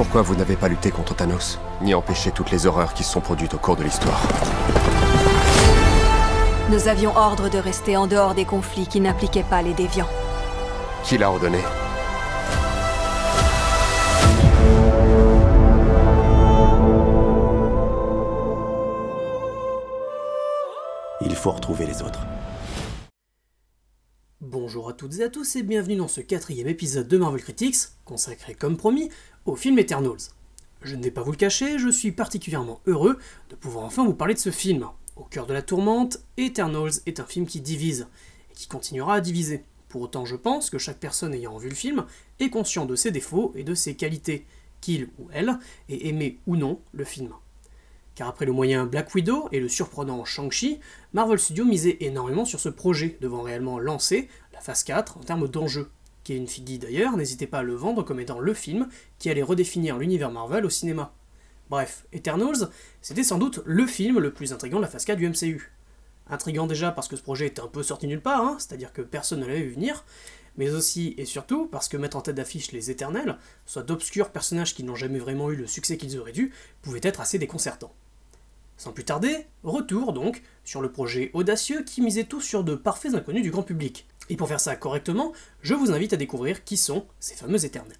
Pourquoi vous n'avez pas lutté contre Thanos, ni empêché toutes les horreurs qui se sont produites au cours de l'histoire Nous avions ordre de rester en dehors des conflits qui n'impliquaient pas les déviants. Qui l'a ordonné? Il faut retrouver les autres. Bonjour à toutes et à tous et bienvenue dans ce quatrième épisode de Marvel Critics, consacré comme promis au film Eternals. Je ne vais pas vous le cacher, je suis particulièrement heureux de pouvoir enfin vous parler de ce film. Au cœur de la tourmente, Eternals est un film qui divise, et qui continuera à diviser. Pour autant, je pense que chaque personne ayant vu le film est conscient de ses défauts et de ses qualités, qu'il ou elle ait aimé ou non le film. Car après le moyen Black Widow et le surprenant Shang-Chi, Marvel Studios misait énormément sur ce projet, devant réellement lancer la phase 4 en termes d'enjeux. Kevin Feige d'ailleurs n'hésitait pas à le vendre comme étant le film qui allait redéfinir l'univers Marvel au cinéma. Bref, Eternals, c'était sans doute le film le plus intrigant de la phase 4 du MCU. Intrigant déjà parce que ce projet était un peu sorti nulle part, hein, c'est-à-dire que personne ne l'avait vu venir, mais aussi et surtout parce que mettre en tête d'affiche les Éternels, soit d'obscurs personnages qui n'ont jamais vraiment eu le succès qu'ils auraient dû, pouvait être assez déconcertant. Sans plus tarder, retour donc sur le projet audacieux qui misait tout sur de parfaits inconnus du grand public. Et pour faire ça correctement, je vous invite à découvrir qui sont ces fameux éternels.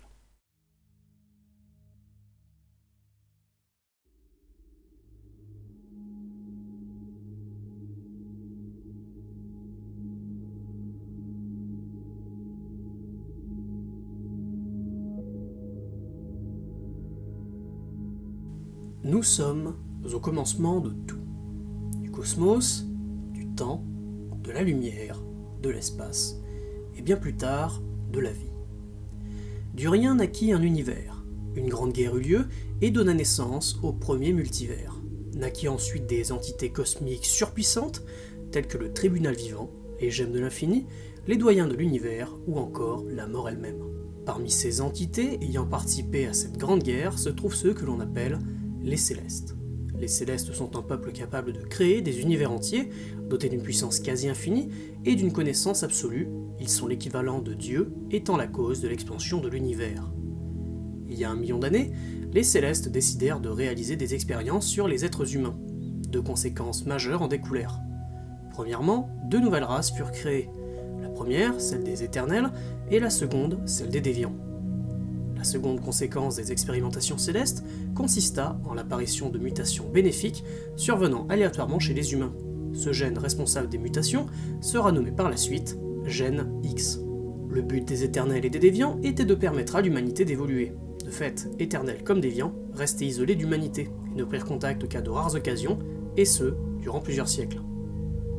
Nous sommes au commencement de tout. Du cosmos, du temps, de la lumière, de l'espace, et bien plus tard, de la vie. Du rien naquit un univers, une grande guerre eut lieu et donna naissance au premier multivers. Naquit ensuite des entités cosmiques surpuissantes, telles que le tribunal vivant, les gemmes de l'infini, les doyens de l'univers ou encore la mort elle-même. Parmi ces entités ayant participé à cette grande guerre se trouvent ceux que l'on appelle les célestes. Les célestes sont un peuple capable de créer des univers entiers, dotés d'une puissance quasi infinie et d'une connaissance absolue. Ils sont l'équivalent de Dieu, étant la cause de l'expansion de l'univers. Il y a un million d'années, les célestes décidèrent de réaliser des expériences sur les êtres humains. Deux conséquences majeures en découlèrent. Premièrement, deux nouvelles races furent créées. La première, celle des éternels, et la seconde, celle des déviants. La seconde conséquence des expérimentations célestes consista en l'apparition de mutations bénéfiques survenant aléatoirement chez les humains. Ce gène responsable des mutations sera nommé par la suite gène X. Le but des éternels et des déviants était de permettre à l'humanité d'évoluer. De fait, éternels comme déviants restaient isolés d'humanité et ne prirent contact qu'à de rares occasions, et ce, durant plusieurs siècles.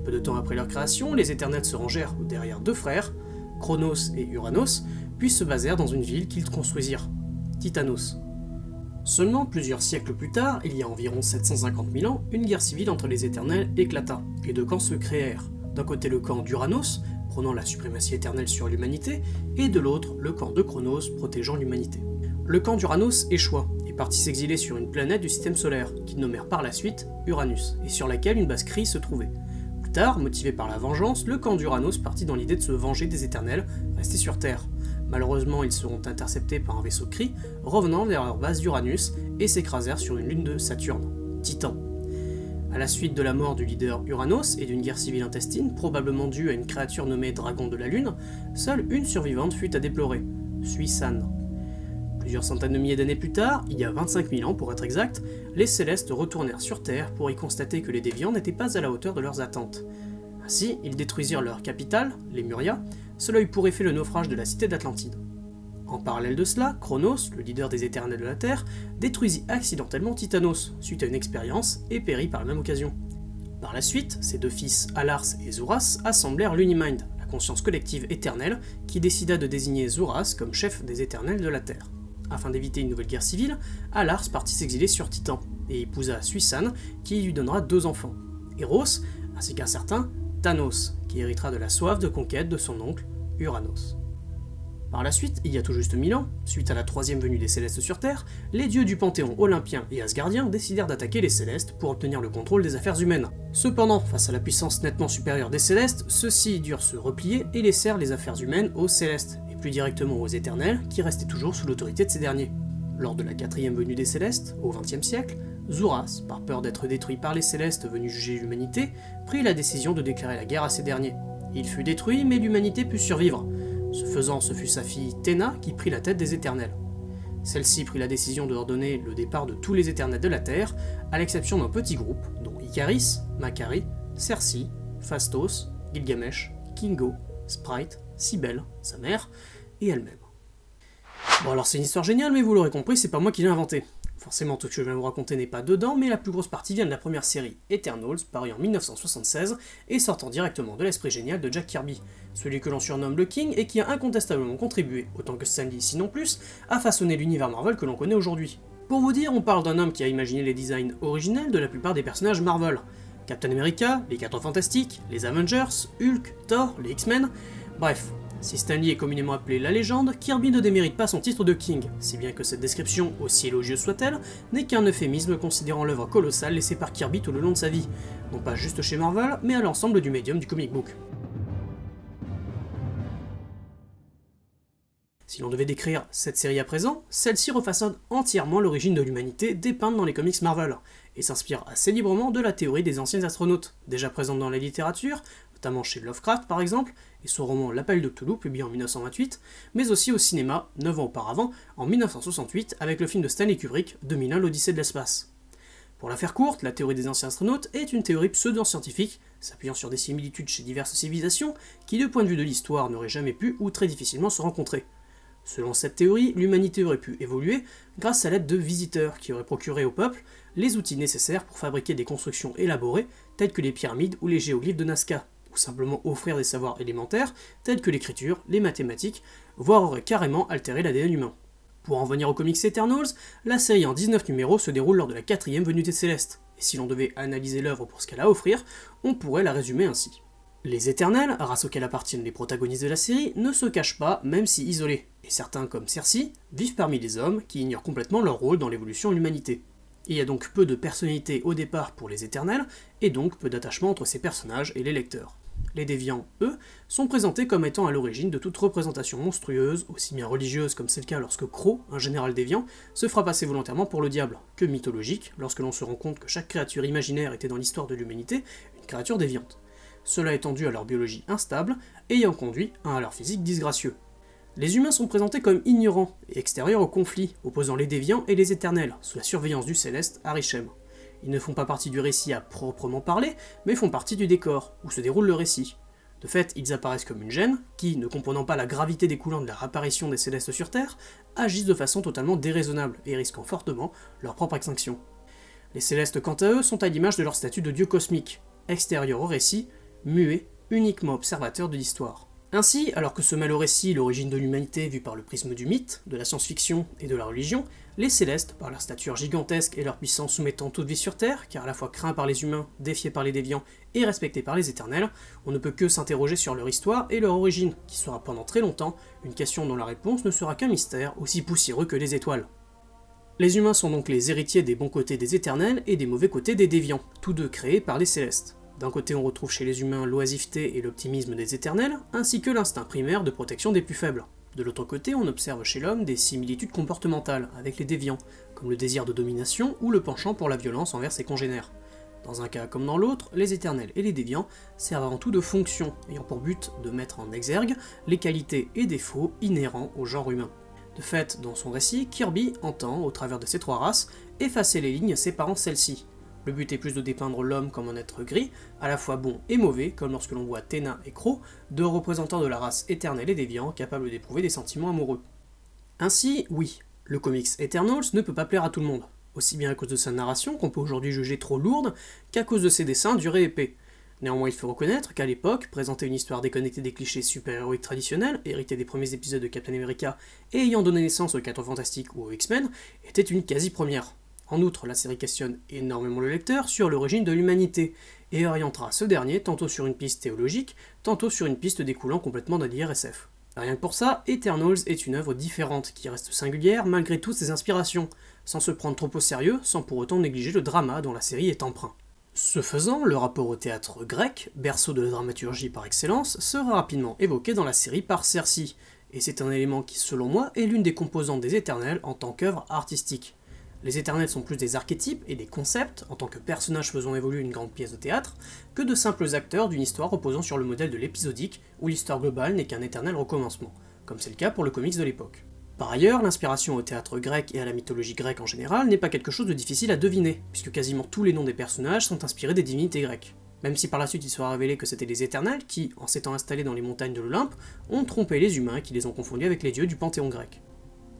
Peu de temps après leur création, les éternels se rangèrent derrière deux frères, Chronos et Uranos, puis se basèrent dans une ville qu'ils construisirent, Titanos. Seulement plusieurs siècles plus tard, il y a environ 750 000 ans, une guerre civile entre les éternels éclata, et deux camps se créèrent. D'un côté le camp d'Uranos, prônant la suprématie éternelle sur l'humanité, et de l'autre le camp de Chronos, protégeant l'humanité. Le camp d'Uranos échoua, et partit s'exiler sur une planète du système solaire, qu'ils nommèrent par la suite Uranus, et sur laquelle une base Kree se trouvait. Plus tard, motivé par la vengeance, le camp d'Uranos partit dans l'idée de se venger des éternels, restés sur Terre. Malheureusement, ils seront interceptés par un vaisseau Kree, revenant vers leur base d'Uranus et s'écrasèrent sur une lune de Saturne, Titan. À la suite de la mort du leader Uranos et d'une guerre civile intestine, probablement due à une créature nommée Dragon de la Lune, seule une survivante fut à déplorer, Suisan. Plusieurs centaines de milliers d'années plus tard, il y a 25 000 ans pour être exact, les Célestes retournèrent sur Terre pour y constater que les déviants n'étaient pas à la hauteur de leurs attentes. Ainsi, ils détruisirent leur capitale, les Muria, cela eut pour effet le naufrage de la cité d'Atlantide. En parallèle de cela, Chronos, le leader des éternels de la Terre, détruisit accidentellement Titanos, suite à une expérience, et périt par la même occasion. Par la suite, ses deux fils Alars et Zuras assemblèrent l'Unimind, la conscience collective éternelle, qui décida de désigner Zuras comme chef des éternels de la Terre. Afin d'éviter une nouvelle guerre civile, Alars partit s'exiler sur Titan, et épousa Suisan, qui lui donnera deux enfants, Eros, ainsi qu'un certain Thanos, qui héritera de la soif de conquête de son oncle, Uranos. Par la suite, il y a tout juste mille ans, suite à la troisième venue des Célestes sur Terre, les dieux du Panthéon olympien et asgardien décidèrent d'attaquer les Célestes pour obtenir le contrôle des affaires humaines. Cependant, face à la puissance nettement supérieure des Célestes, ceux-ci durent se replier et laissèrent les affaires humaines aux Célestes, et plus directement aux Éternels, qui restaient toujours sous l'autorité de ces derniers. Lors de la quatrième venue des Célestes, au XXe siècle, Zuras, par peur d'être détruit par les Célestes venus juger l'humanité, prit la décision de déclarer la guerre à ces derniers. Il fut détruit, mais l'humanité put survivre. Ce faisant, ce fut sa fille Théna qui prit la tête des Éternels. Celle-ci prit la décision de ordonner le départ de tous les Éternels de la Terre, à l'exception d'un petit groupe, dont Icaris, Macari, Cersei, Phastos, Gilgamesh, Kingo, Sprite, Cybele, sa mère, et elle-même. Bon alors c'est une histoire géniale, mais vous l'aurez compris, c'est pas moi qui l'ai inventé. Forcément, tout ce que je viens de vous raconter n'est pas dedans, mais la plus grosse partie vient de la première série, Eternals, parue en 1976 et sortant directement de l'esprit génial de Jack Kirby, celui que l'on surnomme le King et qui a incontestablement contribué, autant que Stanley sinon plus, à façonner l'univers Marvel que l'on connaît aujourd'hui. Pour vous dire, on parle d'un homme qui a imaginé les designs originels de la plupart des personnages Marvel. Captain America, les 4 Fantastiques, les Avengers, Hulk, Thor, les X-Men, bref, si Stanley est communément appelé la légende, Kirby ne démérite pas son titre de King, si bien que cette description, aussi élogieuse soit-elle, n'est qu'un euphémisme considérant l'œuvre colossale laissée par Kirby tout le long de sa vie, non pas juste chez Marvel, mais à l'ensemble du médium du comic book. Si l'on devait décrire cette série à présent, celle-ci refaçonne entièrement l'origine de l'humanité dépeinte dans les comics Marvel, et s'inspire assez librement de la théorie des anciens astronautes, déjà présente dans la littérature, notamment chez Lovecraft par exemple, et son roman L'appel de Toulouse, publié en 1928, mais aussi au cinéma, 9 ans auparavant, en 1968, avec le film de Stanley Kubrick, 2001 l'Odyssée de l'espace. Pour la faire courte, la théorie des anciens astronautes est une théorie pseudo-scientifique, s'appuyant sur des similitudes chez diverses civilisations, qui, du point de vue de l'histoire, n'auraient jamais pu ou très difficilement se rencontrer. Selon cette théorie, l'humanité aurait pu évoluer grâce à l'aide de visiteurs qui auraient procuré au peuple les outils nécessaires pour fabriquer des constructions élaborées telles que les pyramides ou les géoglyphes de Nazca, ou simplement offrir des savoirs élémentaires tels que l'écriture, les mathématiques, voire aurait carrément altéré l'ADN humain. Pour en venir aux comics Eternals, la série en 19 numéros se déroule lors de la quatrième venue des Célestes, et si l'on devait analyser l'œuvre pour ce qu'elle a à offrir, on pourrait la résumer ainsi. Les Éternels, race auxquels appartiennent les protagonistes de la série, ne se cachent pas, même si isolés, et certains, comme Cersei, vivent parmi les hommes qui ignorent complètement leur rôle dans l'évolution de l'humanité. Il y a donc peu de personnalité au départ pour les Éternels, et donc peu d'attachement entre ces personnages et les lecteurs. Les déviants, eux, sont présentés comme étant à l'origine de toute représentation monstrueuse, aussi bien religieuse comme c'est le cas lorsque Crow, un général déviant, se fera passer volontairement pour le diable, que mythologique, lorsque l'on se rend compte que chaque créature imaginaire était dans l'histoire de l'humanité une créature déviante. Cela étant dû à leur biologie instable, ayant conduit à leur physique disgracieux. Les humains sont présentés comme ignorants et extérieurs au conflit, opposant les déviants et les éternels, sous la surveillance du céleste Arishem. Ils ne font pas partie du récit à proprement parler, mais font partie du décor, où se déroule le récit. De fait, ils apparaissent comme une gêne, qui, ne comprenant pas la gravité découlant de la réapparition des célestes sur Terre, agissent de façon totalement déraisonnable et risquant fortement leur propre extinction. Les célestes, quant à eux, sont à l'image de leur statut de dieu cosmique, extérieur au récit, muet, uniquement observateur de l'histoire. Ainsi, alors que mêle au récit l'origine de l'humanité vue par le prisme du mythe, de la science-fiction et de la religion, les célestes, par leur stature gigantesque et leur puissance soumettant toute vie sur Terre, car à la fois craint par les humains, défié par les déviants et respecté par les éternels, on ne peut que s'interroger sur leur histoire et leur origine, qui sera pendant très longtemps une question dont la réponse ne sera qu'un mystère aussi poussiéreux que les étoiles. Les humains sont donc les héritiers des bons côtés des éternels et des mauvais côtés des déviants, tous deux créés par les célestes. D'un côté, on retrouve chez les humains l'oisiveté et l'optimisme des éternels, ainsi que l'instinct primaire de protection des plus faibles. De l'autre côté, on observe chez l'homme des similitudes comportementales avec les déviants, comme le désir de domination ou le penchant pour la violence envers ses congénères. Dans un cas comme dans l'autre, les éternels et les déviants servent avant tout de fonctions, ayant pour but de mettre en exergue les qualités et défauts inhérents au genre humain. De fait, dans son récit, Kirby entend, au travers de ces trois races, effacer les lignes séparant celles-ci, le but est plus de dépeindre l'homme comme un être gris, à la fois bon et mauvais, comme lorsque l'on voit Téna et Crow, deux représentants de la race éternelle et déviant, capables d'éprouver des sentiments amoureux. Ainsi, oui, le comics Eternals ne peut pas plaire à tout le monde, aussi bien à cause de sa narration, qu'on peut aujourd'hui juger trop lourde, qu'à cause de ses dessins durs et épais. Néanmoins, il faut reconnaître qu'à l'époque, présenter une histoire déconnectée des clichés super-héroïques traditionnels, hérités des premiers épisodes de Captain America et ayant donné naissance aux 4 Fantastiques ou aux X-Men, était une quasi-première. En outre, la série questionne énormément le lecteur sur l'origine de l'humanité, et orientera ce dernier tantôt sur une piste théologique, tantôt sur une piste découlant complètement de l'IRSF. Rien que pour ça, Eternals est une œuvre différente, qui reste singulière malgré toutes ses inspirations, sans se prendre trop au sérieux, sans pour autant négliger le drama dont la série est emprunt. Ce faisant, le rapport au théâtre grec, berceau de la dramaturgie par excellence, sera rapidement évoqué dans la série par Cersei, et c'est un élément qui, selon moi, est l'une des composantes des Éternels en tant qu'œuvre artistique. Les Éternels sont plus des archétypes et des concepts, en tant que personnages faisant évoluer une grande pièce de théâtre, que de simples acteurs d'une histoire reposant sur le modèle de l'épisodique, où l'histoire globale n'est qu'un éternel recommencement, comme c'est le cas pour le comics de l'époque. Par ailleurs, l'inspiration au théâtre grec et à la mythologie grecque en général n'est pas quelque chose de difficile à deviner, puisque quasiment tous les noms des personnages sont inspirés des divinités grecques. Même si par la suite il sera révélé que c'était les Éternels qui, en s'étant installés dans les montagnes de l'Olympe, ont trompé les humains qui les ont confondus avec les dieux du panthéon grec.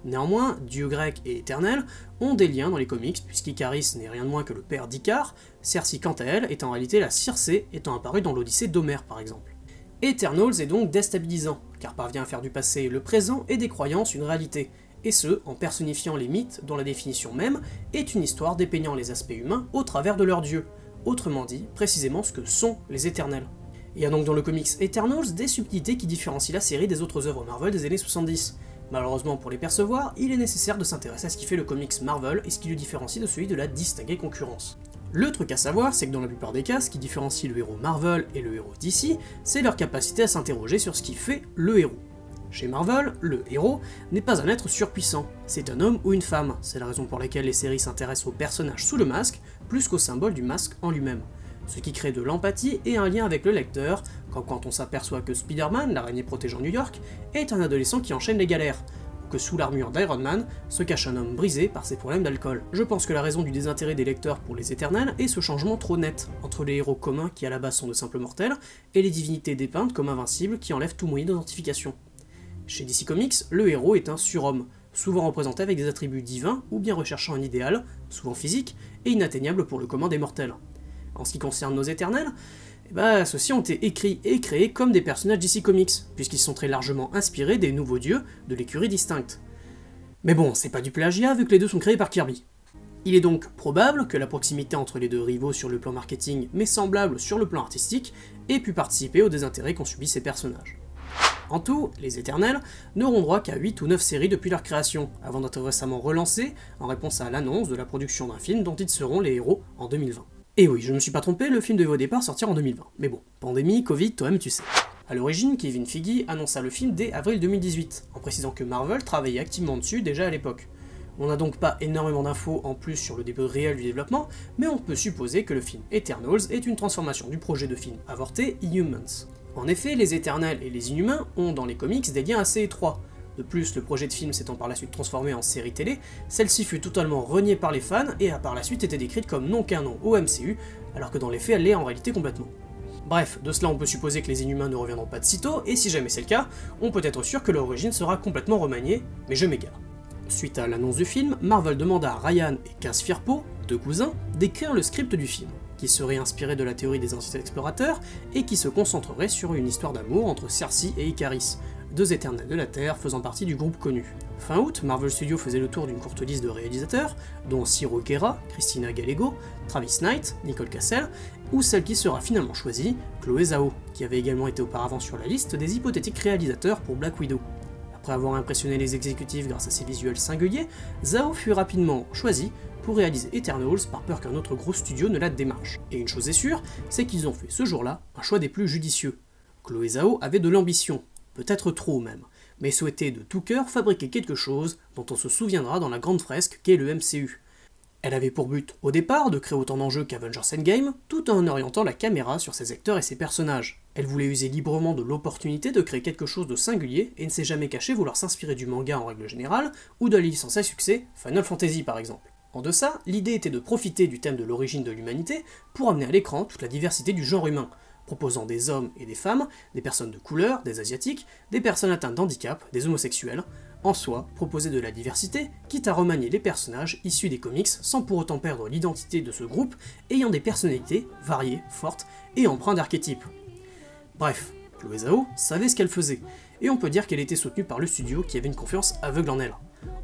Néanmoins, dieu grec et éternel ont des liens dans les comics, puisqu'Icaris n'est rien de moins que le père d'Icare, Cersei quant à elle est en réalité la Circé étant apparue dans l'Odyssée d'Homère par exemple. Eternals est donc déstabilisant, car parvient à faire du passé le présent et des croyances une réalité, et ce, en personnifiant les mythes dont la définition même est une histoire dépeignant les aspects humains au travers de leurs dieux, autrement dit, précisément ce que sont les éternels. Il y a donc dans le comics Eternals des subtilités qui différencient la série des autres œuvres Marvel des années 70. Malheureusement pour les percevoir, il est nécessaire de s'intéresser à ce qui fait le comics Marvel et ce qui le différencie de celui de la distinguée concurrence. Le truc à savoir, c'est que dans la plupart des cas, ce qui différencie le héros Marvel et le héros DC, c'est leur capacité à s'interroger sur ce qui fait le héros. Chez Marvel, le héros n'est pas un être surpuissant, c'est un homme ou une femme, c'est la raison pour laquelle les séries s'intéressent aux personnages sous le masque, plus qu'au symbole du masque en lui-même. Ce qui crée de l'empathie et un lien avec le lecteur, comme quand on s'aperçoit que Spider-Man, l'araignée protégeant New York, est un adolescent qui enchaîne les galères, ou que sous l'armure d'Iron Man se cache un homme brisé par ses problèmes d'alcool. Je pense que la raison du désintérêt des lecteurs pour les éternels est ce changement trop net entre les héros communs qui à la base sont de simples mortels et les divinités dépeintes comme invincibles qui enlèvent tout moyen d'identification. Chez DC Comics, le héros est un surhomme, souvent représenté avec des attributs divins ou bien recherchant un idéal, souvent physique, et inatteignable pour le commun des mortels. En ce qui concerne nos éternels, eh ben, ceux-ci ont été écrits et créés comme des personnages DC Comics, puisqu'ils sont très largement inspirés des nouveaux dieux de l'écurie distincte. Mais bon, c'est pas du plagiat vu que les deux sont créés par Kirby. Il est donc probable que la proximité entre les deux rivaux sur le plan marketing, mais semblable sur le plan artistique, ait pu participer au désintérêt qu'ont subi ces personnages. En tout, les Éternels n'auront droit qu'à 8 ou 9 séries depuis leur création, avant d'être récemment relancés en réponse à l'annonce de la production d'un film dont ils seront les héros en 2020. Et oui, je ne me suis pas trompé, le film devait au départ sortir en 2020. Mais bon, pandémie, Covid, toi-même tu sais. A l'origine, Kevin Feige annonça le film dès avril 2018, en précisant que Marvel travaillait activement dessus déjà à l'époque. On n'a donc pas énormément d'infos en plus sur le début réel du développement, mais on peut supposer que le film Eternals est une transformation du projet de film avorté Inhumans. En effet, les Éternels et les Inhumains ont dans les comics des liens assez étroits. De plus, le projet de film s'étant par la suite transformé en série télé, celle-ci fut totalement reniée par les fans et a par la suite été décrite comme non canon au MCU, alors que dans les faits elle l'est en réalité complètement. Bref, de cela on peut supposer que les Inhumains ne reviendront pas de sitôt, et si jamais c'est le cas, on peut être sûr que leur origine sera complètement remaniée, mais je m'égare. Suite à l'annonce du film, Marvel demanda à Ryan et Cass Firpo, deux cousins, d'écrire le script du film qui serait inspiré de la théorie des anciens explorateurs et qui se concentrerait sur une histoire d'amour entre Cersei et Icaris, deux éternels de la Terre faisant partie du groupe connu. Fin août, Marvel Studios faisait le tour d'une courte liste de réalisateurs, dont Ciro Guerra, Christina Gallego, Travis Knight, Nicole Cassell, ou celle qui sera finalement choisie, Chloé Zhao, qui avait également été auparavant sur la liste des hypothétiques réalisateurs pour Black Widow. Après avoir impressionné les exécutifs grâce à ses visuels singuliers, Zhao fut rapidement choisi pour réaliser Eternals par peur qu'un autre gros studio ne la démarche. Et une chose est sûre, c'est qu'ils ont fait ce jour-là un choix des plus judicieux. Chloé Zhao avait de l'ambition, peut-être trop même, mais souhaitait de tout cœur fabriquer quelque chose dont on se souviendra dans la grande fresque qu'est le MCU. Elle avait pour but, au départ, de créer autant d'enjeux qu'Avengers Endgame, tout en orientant la caméra sur ses acteurs et ses personnages. Elle voulait user librement de l'opportunité de créer quelque chose de singulier et ne s'est jamais caché vouloir s'inspirer du manga en règle générale, ou de la licence à succès, Final Fantasy par exemple. En deçà, l'idée était de profiter du thème de l'origine de l'humanité pour amener à l'écran toute la diversité du genre humain, proposant des hommes et des femmes, des personnes de couleur, des asiatiques, des personnes atteintes d'handicap, des homosexuels, en soi, proposer de la diversité, quitte à remanier les personnages issus des comics sans pour autant perdre l'identité de ce groupe, ayant des personnalités variées, fortes et empreintes d'archétypes. Bref, Chloé Zhao savait ce qu'elle faisait, et on peut dire qu'elle était soutenue par le studio qui avait une confiance aveugle en elle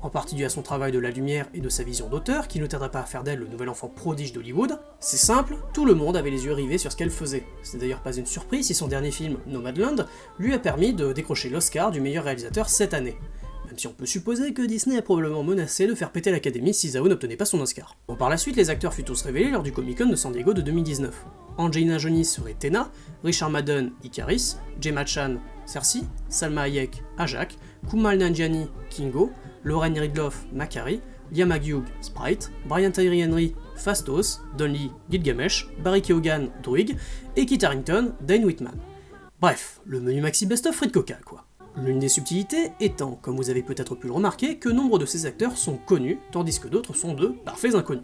en partie dû à son travail de la lumière et de sa vision d'auteur, qui ne tarda pas à faire d'elle le nouvel enfant prodige d'Hollywood. C'est simple, tout le monde avait les yeux rivés sur ce qu'elle faisait. C'est d'ailleurs pas une surprise si son dernier film, Nomadland, lui a permis de décrocher l'Oscar du meilleur réalisateur cette année. Même si on peut supposer que Disney a probablement menacé de faire péter l'académie si Zhao n'obtenait pas son Oscar. Bon, par la suite, les acteurs furent tous révélés lors du Comic Con de San Diego de 2019. Angelina Jolie serait Tena, Richard Madden, Icaris, Gemma Chan, Cersei, Salma Hayek, Ajak, Kumal Nanjiani, Kingo, Lauren Ridloff, Macari, Liam Hugh, Sprite, Brian Tyree Henry, Fastos, Don Lee, Gilgamesh, Barry Keoghan, Druig, et Kit Harington, Dane Whitman. Bref, le menu maxi best-of Fred Coca, quoi. L'une des subtilités étant, comme vous avez peut-être pu le remarquer, que nombre de ces acteurs sont connus, tandis que d'autres sont de parfaits inconnus.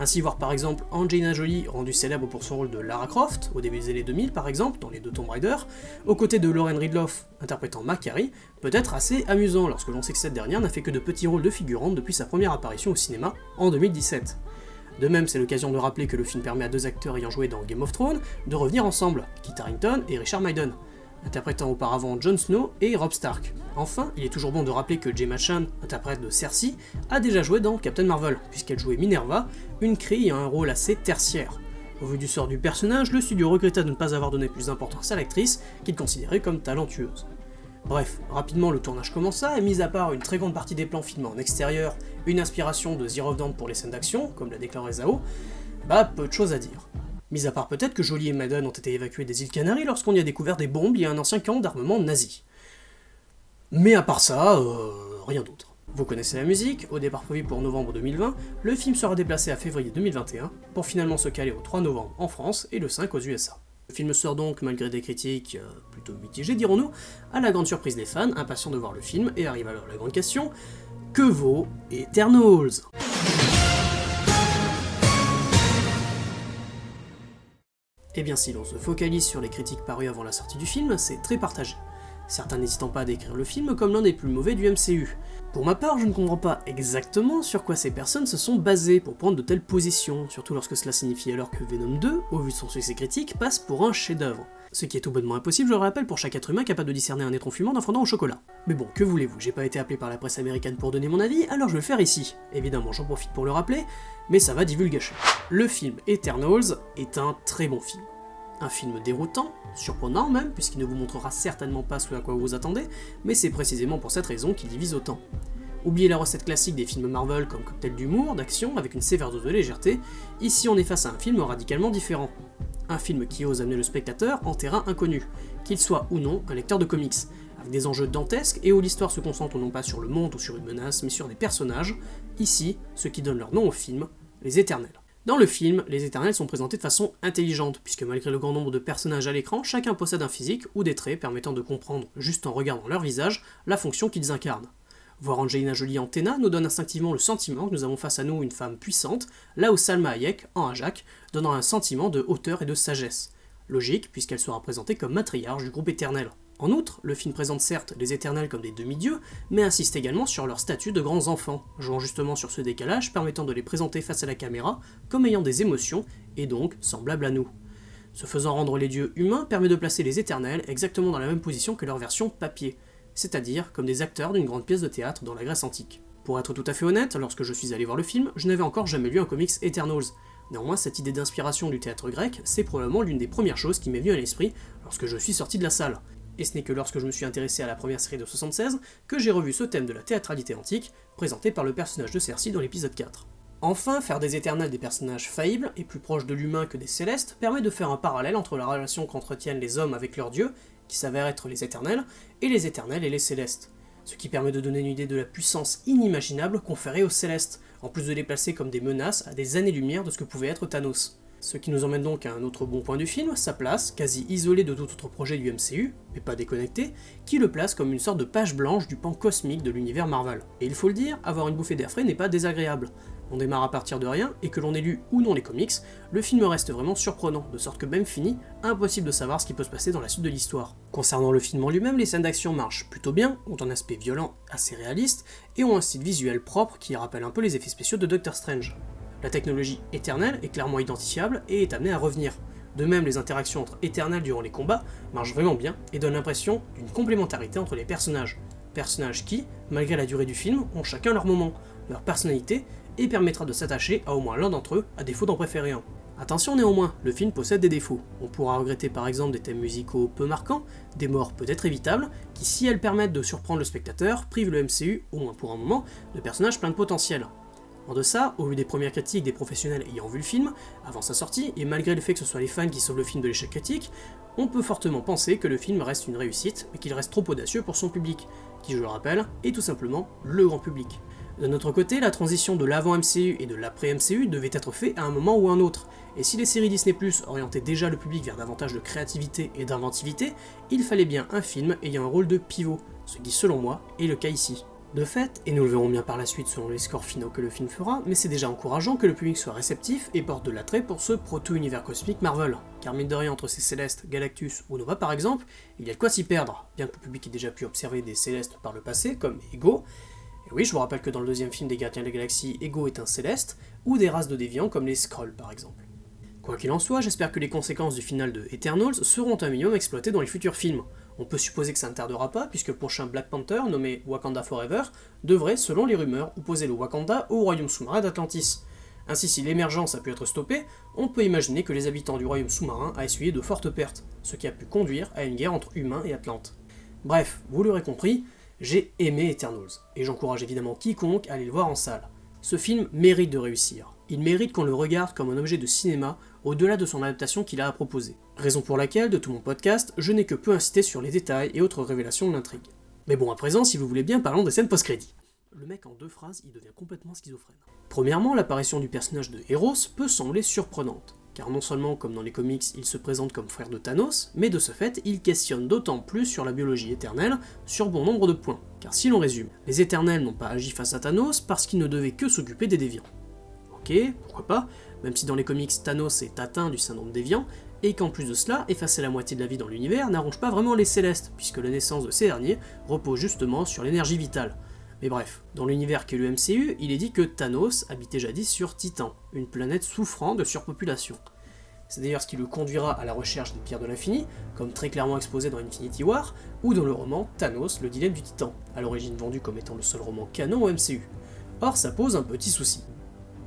Ainsi voir par exemple Angelina Jolie, rendue célèbre pour son rôle de Lara Croft, au début des années 2000 par exemple, dans les deux Tomb Raider, aux côtés de Lauren Ridloff, interprétant Macari, peut être assez amusant lorsque l'on sait que cette dernière n'a fait que de petits rôles de figurante depuis sa première apparition au cinéma en 2017. De même, c'est l'occasion de rappeler que le film permet à deux acteurs ayant joué dans Game of Thrones de revenir ensemble, Kit Harington et Richard Maiden interprétant auparavant Jon Snow et Rob Stark. Enfin, il est toujours bon de rappeler que Gemma Chan, interprète de Cersei, a déjà joué dans Captain Marvel, puisqu'elle jouait Minerva, une Kree ayant un rôle assez tertiaire. Au vu du sort du personnage, le studio regretta de ne pas avoir donné plus d'importance à l'actrice, qu'il considérait comme talentueuse. Bref, rapidement le tournage commença, et mis à part une très grande partie des plans filmés en extérieur, une inspiration de Zero Dawn pour les scènes d'action, comme l'a déclaré Zao, bah peu de choses à dire. Mis à part peut-être que Jolie et Madden ont été évacués des îles Canaries lorsqu'on y a découvert des bombes et un ancien camp d'armement nazi. Mais à part ça, euh, rien d'autre. Vous connaissez la musique, au départ prévu pour novembre 2020, le film sera déplacé à février 2021, pour finalement se caler au 3 novembre en France et le 5 aux USA. Le film sort donc, malgré des critiques euh, plutôt mitigées dirons-nous, à la grande surprise des fans, impatients de voir le film, et arrive alors la grande question, que vaut Eternals? Eh bien si l'on se focalise sur les critiques parues avant la sortie du film, c'est très partagé. Certains n'hésitant pas à décrire le film comme l'un des plus mauvais du MCU. Pour ma part, je ne comprends pas exactement sur quoi ces personnes se sont basées pour prendre de telles positions, surtout lorsque cela signifie alors que Venom 2, au vu de son succès critique, passe pour un chef-d'œuvre. Ce qui est tout bonnement impossible, je le rappelle, pour chaque être humain capable de discerner un étron fumant d'un fondant au chocolat. Mais bon, que voulez-vous, j'ai pas été appelé par la presse américaine pour donner mon avis, alors je vais le faire ici. Évidemment, j'en profite pour le rappeler, mais ça va divulgacher. Le film Eternals est un très bon film. Un film déroutant, surprenant même, puisqu'il ne vous montrera certainement pas ce à quoi vous vous attendez, mais c'est précisément pour cette raison qu'il divise autant. Oubliez la recette classique des films Marvel comme cocktail d'humour, d'action, avec une sévère dose de légèreté, ici on est face à un film radicalement différent. Un film qui ose amener le spectateur en terrain inconnu, qu'il soit ou non un lecteur de comics, avec des enjeux dantesques et où l'histoire se concentre non pas sur le monde ou sur une menace, mais sur des personnages, ici, ceux qui donnent leur nom au film, les éternels. Dans le film, les éternels sont présentés de façon intelligente, puisque malgré le grand nombre de personnages à l'écran, chacun possède un physique ou des traits permettant de comprendre, juste en regardant leur visage, la fonction qu'ils incarnent. Voir Angelina Jolie en Téna nous donne instinctivement le sentiment que nous avons face à nous une femme puissante, là où Salma Hayek, en Ajak, donnant un sentiment de hauteur et de sagesse. Logique, puisqu'elle sera présentée comme matriarche du groupe éternel. En outre, le film présente certes les éternels comme des demi-dieux, mais insiste également sur leur statut de grands enfants, jouant justement sur ce décalage permettant de les présenter face à la caméra comme ayant des émotions, et donc semblables à nous. Se faisant rendre les dieux humains permet de placer les éternels exactement dans la même position que leur version papier, c'est-à-dire comme des acteurs d'une grande pièce de théâtre dans la Grèce antique. Pour être tout à fait honnête, lorsque je suis allé voir le film, je n'avais encore jamais lu un comics Eternals. Néanmoins, cette idée d'inspiration du théâtre grec, c'est probablement l'une des premières choses qui m'est venue à l'esprit lorsque je suis sorti de la salle et ce n'est que lorsque je me suis intéressé à la première série de 76 que j'ai revu ce thème de la théâtralité antique, présenté par le personnage de Cersei dans l'épisode 4. Enfin, faire des éternels des personnages faillibles et plus proches de l'humain que des célestes permet de faire un parallèle entre la relation qu'entretiennent les hommes avec leurs dieux, qui s'avèrent être les éternels, et les éternels et les célestes. Ce qui permet de donner une idée de la puissance inimaginable conférée aux célestes, en plus de les placer comme des menaces à des années-lumière de ce que pouvait être Thanos. Ce qui nous emmène donc à un autre bon point du film, sa place, quasi isolée de tout autre projet du MCU, mais pas déconnecté, qui le place comme une sorte de page blanche du pan cosmique de l'univers Marvel. Et il faut le dire, avoir une bouffée d'air frais n'est pas désagréable. On démarre à partir de rien, et que l'on ait lu ou non les comics, le film reste vraiment surprenant, de sorte que même fini, impossible de savoir ce qui peut se passer dans la suite de l'histoire. Concernant le film en lui-même, les scènes d'action marchent plutôt bien, ont un aspect violent assez réaliste, et ont un style visuel propre qui rappelle un peu les effets spéciaux de Doctor Strange. La technologie éternelle est clairement identifiable et est amenée à revenir. De même, les interactions entre éternels durant les combats marchent vraiment bien et donnent l'impression d'une complémentarité entre les personnages. Personnages qui, malgré la durée du film, ont chacun leur moment, leur personnalité, et permettra de s'attacher à au moins l'un d'entre eux, à défaut d'en préférer un. Attention néanmoins, le film possède des défauts. On pourra regretter par exemple des thèmes musicaux peu marquants, des morts peut-être évitables, qui si elles permettent de surprendre le spectateur, privent le MCU, au moins pour un moment, de personnages pleins de potentiel. En deçà, au vu des premières critiques des professionnels ayant vu le film, avant sa sortie, et malgré le fait que ce soit les fans qui sauvent le film de l'échec critique, on peut fortement penser que le film reste une réussite, mais qu'il reste trop audacieux pour son public, qui je le rappelle, est tout simplement le grand public. De notre côté, la transition de l'avant MCU et de l'après MCU devait être faite à un moment ou un autre, et si les séries Disney Plus orientaient déjà le public vers davantage de créativité et d'inventivité, il fallait bien un film ayant un rôle de pivot, ce qui selon moi est le cas ici. De fait, et nous le verrons bien par la suite selon les scores finaux que le film fera, mais c'est déjà encourageant que le public soit réceptif et porte de l'attrait pour ce proto-univers cosmique Marvel. Car mine de rien, entre ces Célestes, Galactus ou Nova par exemple, il y a de quoi s'y perdre, bien que le public ait déjà pu observer des Célestes par le passé, comme Ego. Et oui, je vous rappelle que dans le deuxième film des Gardiens de la Galaxie, Ego est un Céleste, ou des races de déviants comme les Skrulls par exemple. Quoi qu'il en soit, j'espère que les conséquences du final de Eternals seront un minimum exploitées dans les futurs films. On peut supposer que ça ne tardera pas, puisque le prochain Black Panther, nommé Wakanda Forever, devrait, selon les rumeurs, opposer le Wakanda au royaume sous-marin d'Atlantis. Ainsi, si l'émergence a pu être stoppée, on peut imaginer que les habitants du royaume sous-marin a essuyé de fortes pertes, ce qui a pu conduire à une guerre entre humains et Atlantes. Bref, vous l'aurez compris, j'ai aimé Eternals, et j'encourage évidemment quiconque à aller le voir en salle. Ce film mérite de réussir. Il mérite qu'on le regarde comme un objet de cinéma au-delà de son adaptation qu'il a à proposer. Raison pour laquelle, de tout mon podcast, je n'ai que peu incité sur les détails et autres révélations de l'intrigue. Mais bon, à présent, si vous voulez bien, parlons des scènes post-crédit. Le mec, en deux phrases, il devient complètement schizophrène. Premièrement, l'apparition du personnage de Eros peut sembler surprenante, car non seulement, comme dans les comics, il se présente comme frère de Thanos, mais de ce fait, il questionne d'autant plus sur la biologie éternelle, sur bon nombre de points. Car si l'on résume, les éternels n'ont pas agi face à Thanos parce qu'ils ne devaient que s'occuper des déviants. Ok, pourquoi pas, même si dans les comics Thanos est atteint du syndrome déviant, et qu'en plus de cela, effacer la moitié de la vie dans l'univers n'arrange pas vraiment les célestes, puisque la naissance de ces derniers repose justement sur l'énergie vitale. Mais bref, dans l'univers qu'est le MCU, il est dit que Thanos habitait jadis sur Titan, une planète souffrant de surpopulation. C'est d'ailleurs ce qui le conduira à la recherche des pierres de l'infini, comme très clairement exposé dans Infinity War, ou dans le roman Thanos, le dilemme du Titan, à l'origine vendu comme étant le seul roman canon au MCU. Or, ça pose un petit souci.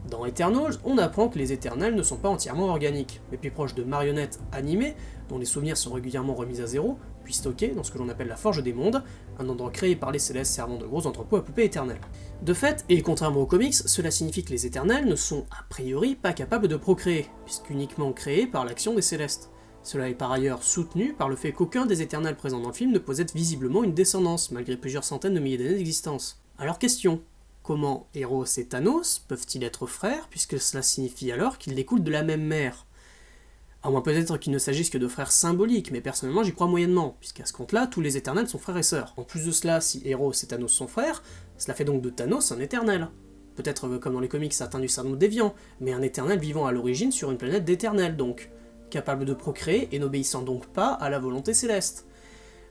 Dans Eternals, on apprend que les éternels ne sont pas entièrement organiques, mais plus proches de marionnettes animées, dont les souvenirs sont régulièrement remis à zéro, puis stockés dans ce que l'on appelle la Forge des Mondes, un endroit créé par les Célestes servant de gros entrepôts à poupées éternelles. De fait, et contrairement aux comics, cela signifie que les éternels ne sont a priori pas capables de procréer, puisqu'uniquement créés par l'action des Célestes. Cela est par ailleurs soutenu par le fait qu'aucun des éternels présents dans le film ne possède visiblement une descendance, malgré plusieurs centaines de milliers d'années d'existence. Alors question, Comment Eros et Thanos peuvent-ils être frères, puisque cela signifie alors qu'ils découlent de la même mère? À moins peut-être qu'il ne s'agisse que de frères symboliques, mais personnellement j'y crois moyennement, puisqu'à ce compte-là, tous les éternels sont frères et sœurs. En plus de cela, si Eros et Thanos sont frères, cela fait donc de Thanos un éternel. Peut-être comme dans les comics atteint du syndrome déviant, mais un éternel vivant à l'origine sur une planète d'éternels donc, capable de procréer et n'obéissant donc pas à la volonté céleste.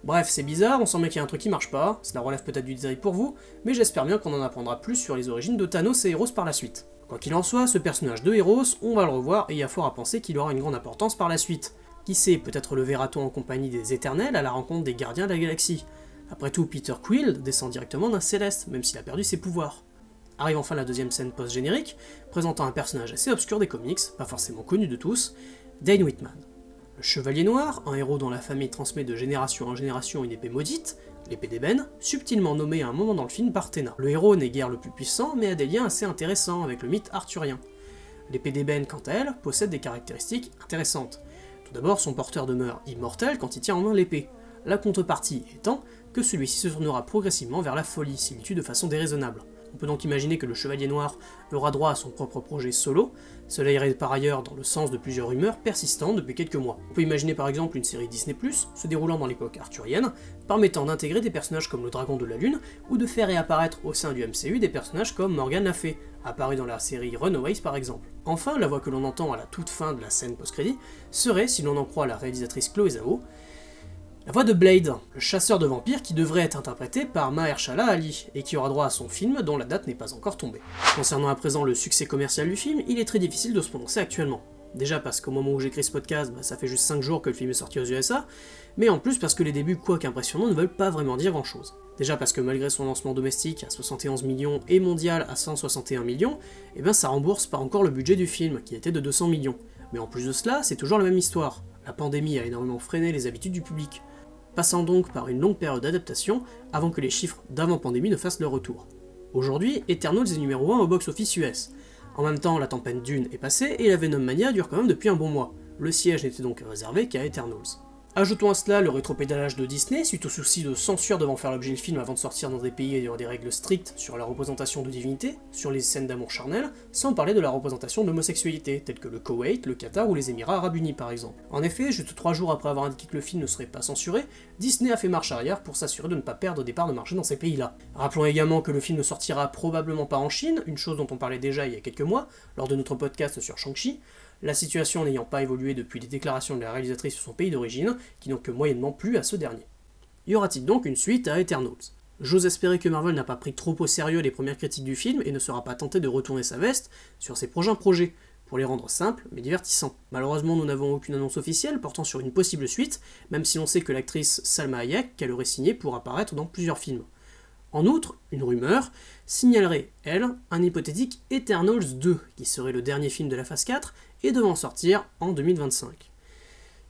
Bref, c'est bizarre, on sent bien qu'il y a un truc qui marche pas, cela relève peut-être du détail pour vous, mais j'espère bien qu'on en apprendra plus sur les origines de Thanos et Eros par la suite. Quoi qu'il en soit, ce personnage de Eros, on va le revoir et il y a fort à penser qu'il aura une grande importance par la suite. Qui sait, peut-être le verra-t-on en compagnie des Éternels à la rencontre des Gardiens de la Galaxie. Après tout, Peter Quill descend directement d'un Céleste, même s'il a perdu ses pouvoirs. Arrive enfin la deuxième scène post-générique, présentant un personnage assez obscur des comics, pas forcément connu de tous, Dane Whitman. Le Chevalier Noir, un héros dont la famille transmet de génération en génération une épée maudite, l'épée d'ébène, subtilement nommée à un moment dans le film par Téna. Le héros n'est guère le plus puissant, mais a des liens assez intéressants avec le mythe arthurien. L'épée d'ébène, quant à elle, possède des caractéristiques intéressantes. Tout d'abord, son porteur demeure immortel quand il tient en main l'épée, la contrepartie étant que celui-ci se tournera progressivement vers la folie s'il tue de façon déraisonnable. On peut donc imaginer que le Chevalier Noir aura droit à son propre projet solo, cela irait par ailleurs dans le sens de plusieurs rumeurs persistantes depuis quelques mois. On peut imaginer par exemple une série Disney+, se déroulant dans l'époque arthurienne, permettant d'intégrer des personnages comme le Dragon de la Lune, ou de faire réapparaître au sein du MCU des personnages comme Morgan la Fée, apparu dans la série Runaways par exemple. Enfin, la voix que l'on entend à la toute fin de la scène post-crédit serait, si l'on en croit la réalisatrice Chloé Zhao, la voix de Blade, le chasseur de vampires qui devrait être interprété par Mahershala Ali, et qui aura droit à son film dont la date n'est pas encore tombée. Concernant à présent le succès commercial du film, il est très difficile de se prononcer actuellement. Déjà parce qu'au moment où j'écris ce podcast, bah, ça fait juste 5 jours que le film est sorti aux USA, mais en plus parce que les débuts, quoique impressionnants, ne veulent pas vraiment dire grand chose. Déjà parce que malgré son lancement domestique à 71 millions et mondial à 161 millions, eh ben ça rembourse pas encore le budget du film, qui était de 200 millions. Mais en plus de cela, c'est toujours la même histoire. La pandémie a énormément freiné les habitudes du public passant donc par une longue période d'adaptation avant que les chiffres d'avant-pandémie ne fassent leur retour. Aujourd'hui, Eternals est numéro 1 au box-office US. En même temps, la tempête Dune est passée et la Venom Mania dure quand même depuis un bon mois. Le siège n'était donc réservé qu'à Eternals. Ajoutons à cela le rétropédalage de Disney suite au souci de censure devant faire l'objet le film avant de sortir dans des pays ayant des règles strictes sur la représentation de divinité, sur les scènes d'amour charnel, sans parler de la représentation d'homosexualité, telles que le Koweït, le Qatar ou les Émirats Arabes Unis par exemple. En effet, juste trois jours après avoir indiqué que le film ne serait pas censuré, Disney a fait marche arrière pour s'assurer de ne pas perdre des parts de marché dans ces pays-là. Rappelons également que le film ne sortira probablement pas en Chine, une chose dont on parlait déjà il y a quelques mois, lors de notre podcast sur Shang-Chi, la situation n'ayant pas évolué depuis les déclarations de la réalisatrice sur son pays d'origine, qui n'ont que moyennement plu à ce dernier. Y aura-t-il donc une suite à Eternals? J'ose espérer que Marvel n'a pas pris trop au sérieux les premières critiques du film et ne sera pas tenté de retourner sa veste sur ses prochains projets, pour les rendre simples mais divertissants. Malheureusement, nous n'avons aucune annonce officielle portant sur une possible suite, même si l'on sait que l'actrice Salma Hayek, qu'elle aurait signée pour apparaître dans plusieurs films. En outre, une rumeur signalerait, elle, un hypothétique Eternals 2, qui serait le dernier film de la phase 4 et devant sortir en 2025.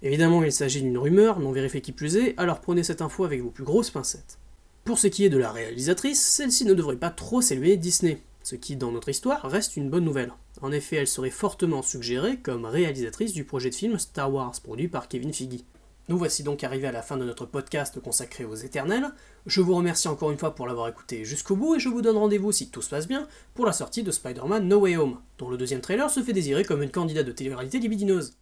Évidemment, il s'agit d'une rumeur, non vérifiée qui plus est, alors prenez cette info avec vos plus grosses pincettes. Pour ce qui est de la réalisatrice, celle-ci ne devrait pas trop s'éloigner Disney, ce qui, dans notre histoire, reste une bonne nouvelle. En effet, elle serait fortement suggérée comme réalisatrice du projet de film Star Wars produit par Kevin Feige. Nous voici donc arrivés à la fin de notre podcast consacré aux éternels. Je vous remercie encore une fois pour l'avoir écouté jusqu'au bout et je vous donne rendez-vous si tout se passe bien pour la sortie de Spider-Man No Way Home, dont le deuxième trailer se fait désirer comme une candidate de télé-réalité libidineuse.